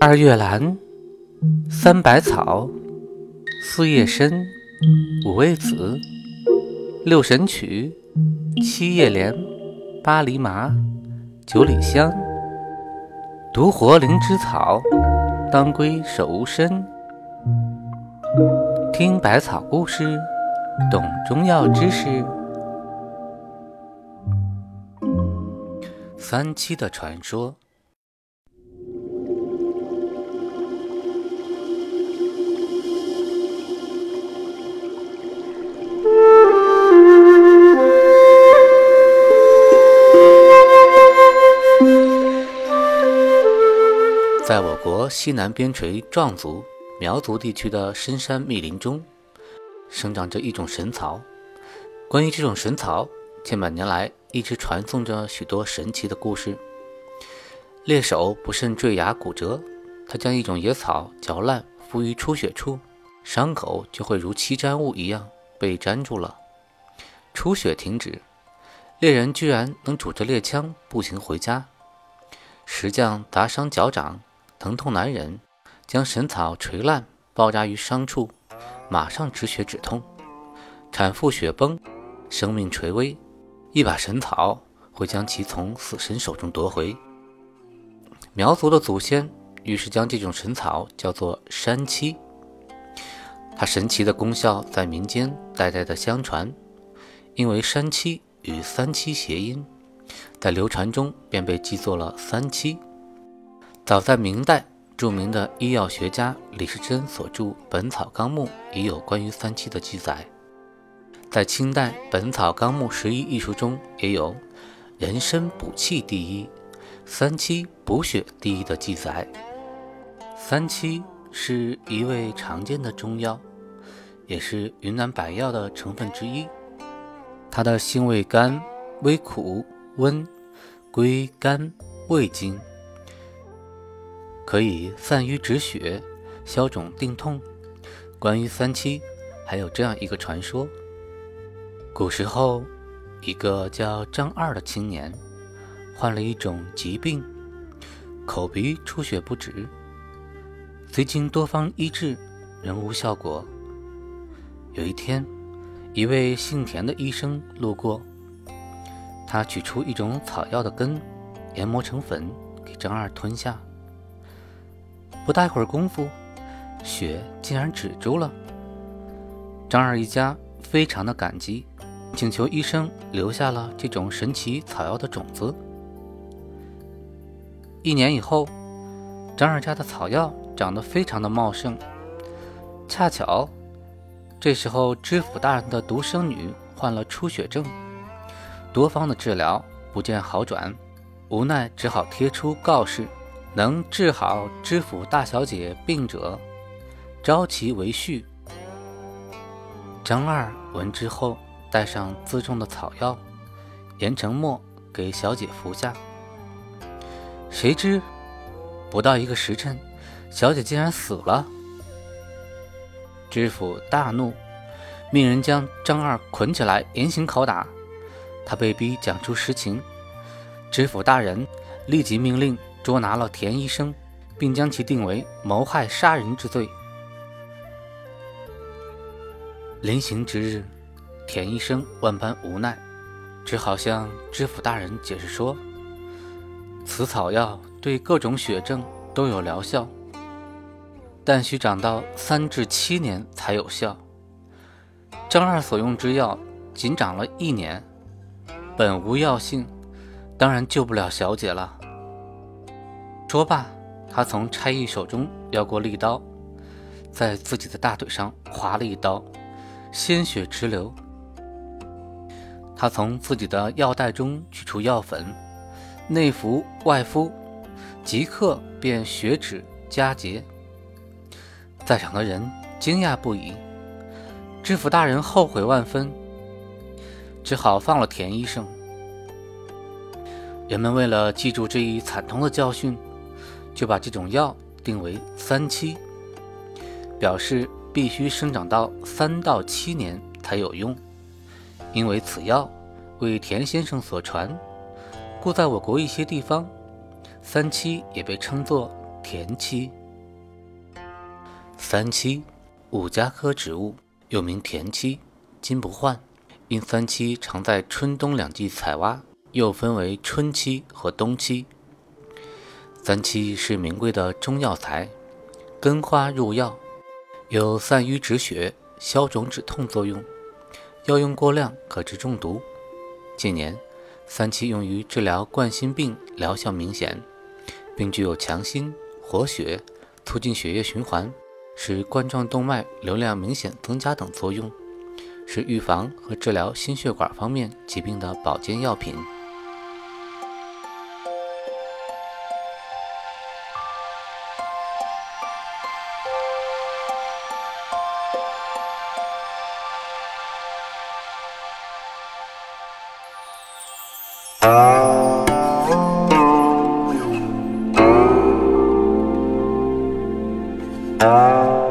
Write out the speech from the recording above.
二月兰，三百草，四叶参，五味子，六神曲，七叶莲，八厘麻，九里香，独活灵芝草，当归手无参。听百草故事，懂中药知识。三七的传说。在我国西南边陲壮族、苗族地区的深山密林中，生长着一种神草。关于这种神草，千百年来一直传颂着许多神奇的故事。猎手不慎坠崖骨折，他将一种野草嚼烂，敷于出血处，伤口就会如漆粘物一样被粘住了，出血停止，猎人居然能拄着猎枪步行回家。石匠砸伤脚掌。疼痛难忍，将神草锤烂，包扎于伤处，马上止血止痛。产妇血崩，生命垂危，一把神草会将其从死神手中夺回。苗族的祖先于是将这种神草叫做山七，它神奇的功效在民间代代的相传，因为山七与三七谐音，在流传中便被记作了三七。早在明代，著名的医药学家李时珍所著《本草纲目》已有关于三七的记载。在清代《本草纲目拾遗》一书中，也有“人参补气第一，三七补血第一”的记载。三七是一味常见的中药，也是云南百药的成分之一。它的性味甘，微苦，温，归肝、胃经。可以散瘀止血、消肿定痛。关于三七，还有这样一个传说：古时候，一个叫张二的青年患了一种疾病，口鼻出血不止，虽经多方医治，仍无效果。有一天，一位姓田的医生路过，他取出一种草药的根，研磨成粉，给张二吞下。不大一会儿功夫，血竟然止住了。张二一家非常的感激，请求医生留下了这种神奇草药的种子。一年以后，张二家的草药长得非常的茂盛。恰巧这时候知府大人的独生女患了出血症，多方的治疗不见好转，无奈只好贴出告示。能治好知府大小姐病者，招其为婿。张二闻之后，带上自种的草药，研成末给小姐服下。谁知不到一个时辰，小姐竟然死了。知府大怒，命人将张二捆起来严刑拷打。他被逼讲出实情，知府大人立即命令。捉拿了田医生，并将其定为谋害杀人之罪。临行之日，田医生万般无奈，只好向知府大人解释说：“此草药对各种血症都有疗效，但需长到三至七年才有效。张二所用之药仅长了一年，本无药性，当然救不了小姐了。”说罢，他从差役手中要过利刀，在自己的大腿上划了一刀，鲜血直流。他从自己的药袋中取出药粉，内服外敷，即刻便血止佳节。在场的人惊讶不已，知府大人后悔万分，只好放了田医生。人们为了记住这一惨痛的教训。就把这种药定为三七，表示必须生长到三到七年才有用。因为此药为田先生所传，故在我国一些地方，三七也被称作田七。三七，五加科植物，又名田七，金不换。因三七常在春冬两季采挖，又分为春七和冬七。三七是名贵的中药材，根花入药，有散瘀止血、消肿止痛作用。药用过量可致中毒。近年，三七用于治疗冠心病，疗效明显，并具有强心、活血、促进血液循环。使冠状动脉流量明显增加等作用，是预防和治疗心血管方面疾病的保健药品。Oh. Uh...